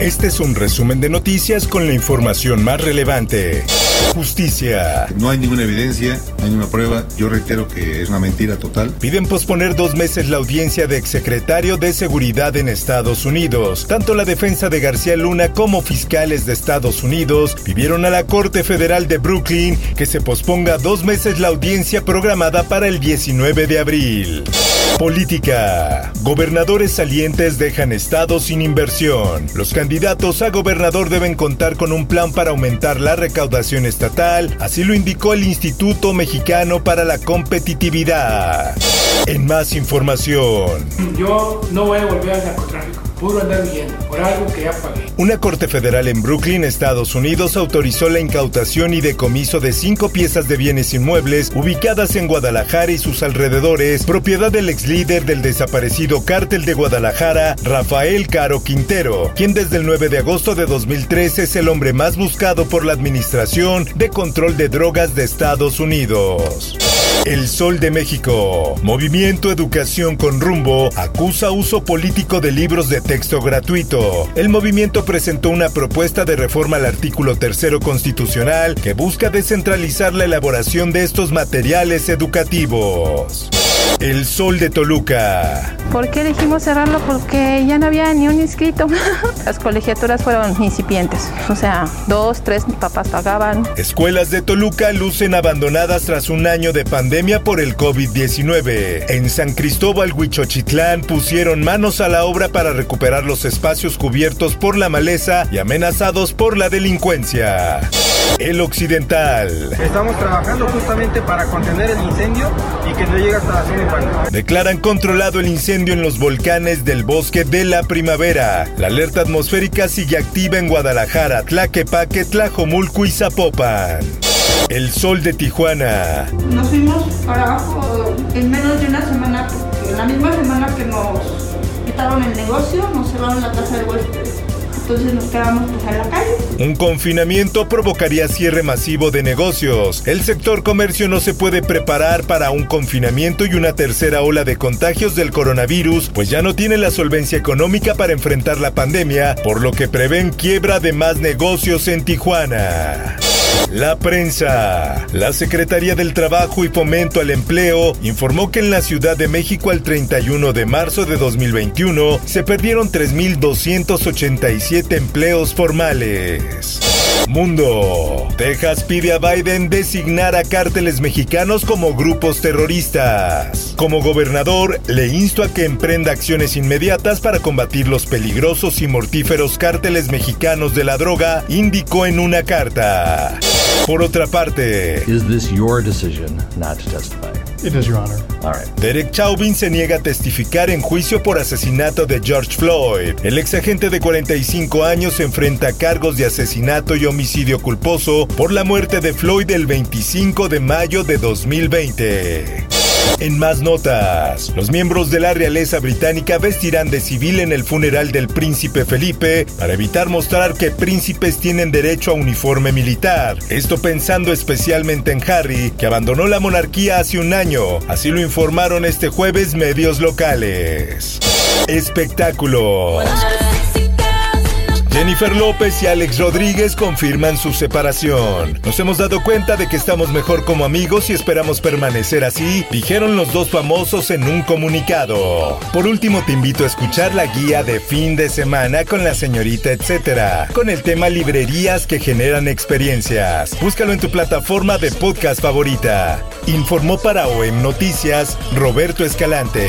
Este es un resumen de noticias con la información más relevante. Justicia. No hay ninguna evidencia, no hay ninguna prueba. Yo reitero que es una mentira total. Piden posponer dos meses la audiencia de exsecretario de Seguridad en Estados Unidos. Tanto la defensa de García Luna como fiscales de Estados Unidos pidieron a la Corte Federal de Brooklyn que se posponga dos meses la audiencia programada para el 19 de abril. Política. Gobernadores salientes dejan Estado sin inversión. Los candidatos a gobernador deben contar con un plan para aumentar la recaudación estatal, así lo indicó el Instituto Mexicano para la Competitividad. En más información. Yo no voy a volver al narcotráfico, andar por algo que. Una corte federal en Brooklyn, Estados Unidos, autorizó la incautación y decomiso de cinco piezas de bienes inmuebles ubicadas en Guadalajara y sus alrededores, propiedad del ex líder del desaparecido cártel de Guadalajara, Rafael Caro Quintero, quien desde el 9 de agosto de 2013 es el hombre más buscado por la Administración de Control de Drogas de Estados Unidos. El Sol de México. Movimiento Educación con Rumbo acusa uso político de libros de texto gratuito. El movimiento presentó una propuesta de reforma al artículo tercero constitucional que busca descentralizar la elaboración de estos materiales educativos. El Sol de Toluca. ¿Por qué elegimos cerrarlo? Porque ya no había ni un inscrito. Las colegiaturas fueron incipientes. O sea, dos, tres mis papás pagaban. Escuelas de Toluca lucen abandonadas tras un año de pandemia por el COVID-19. En San Cristóbal, Huichochitlán, pusieron manos a la obra para recuperar los espacios cubiertos por la maleza y amenazados por la delincuencia. El Occidental. Estamos trabajando justamente para contener el incendio y que no llegue hasta la zona urbana. Declaran controlado el incendio en los volcanes del bosque de la primavera. La alerta atmosférica sigue activa en Guadalajara, Tlaquepaque, Tlajomulco y Zapopan. El sol de Tijuana. Nos fuimos para abajo en menos de una semana, porque la misma semana que nos quitaron el negocio, nos cerraron la casa del huésped. Entonces nos pues la calle. Un confinamiento provocaría cierre masivo de negocios. El sector comercio no se puede preparar para un confinamiento y una tercera ola de contagios del coronavirus, pues ya no tiene la solvencia económica para enfrentar la pandemia, por lo que prevén quiebra de más negocios en Tijuana. La prensa. La Secretaría del Trabajo y Fomento al Empleo informó que en la Ciudad de México al 31 de marzo de 2021 se perdieron 3.287 empleos formales. Mundo. Texas pide a Biden designar a cárteles mexicanos como grupos terroristas. Como gobernador, le insto a que emprenda acciones inmediatas para combatir los peligrosos y mortíferos cárteles mexicanos de la droga, indicó en una carta. Por otra parte, this your decision not to testify? It is, Your Honor. Derek Chauvin se niega a testificar en juicio por asesinato de George Floyd. El ex agente de 45 años enfrenta cargos de asesinato y homicidio culposo por la muerte de Floyd el 25 de mayo de 2020. En más notas, los miembros de la realeza británica vestirán de civil en el funeral del príncipe Felipe para evitar mostrar que príncipes tienen derecho a uniforme militar. Esto pensando especialmente en Harry, que abandonó la monarquía hace un año. Así lo informaron este jueves medios locales. Espectáculos. Jennifer López y Alex Rodríguez confirman su separación. Nos hemos dado cuenta de que estamos mejor como amigos y esperamos permanecer así, dijeron los dos famosos en un comunicado. Por último, te invito a escuchar la guía de fin de semana con la señorita etcétera, con el tema librerías que generan experiencias. Búscalo en tu plataforma de podcast favorita. Informó para OEM Noticias Roberto Escalante.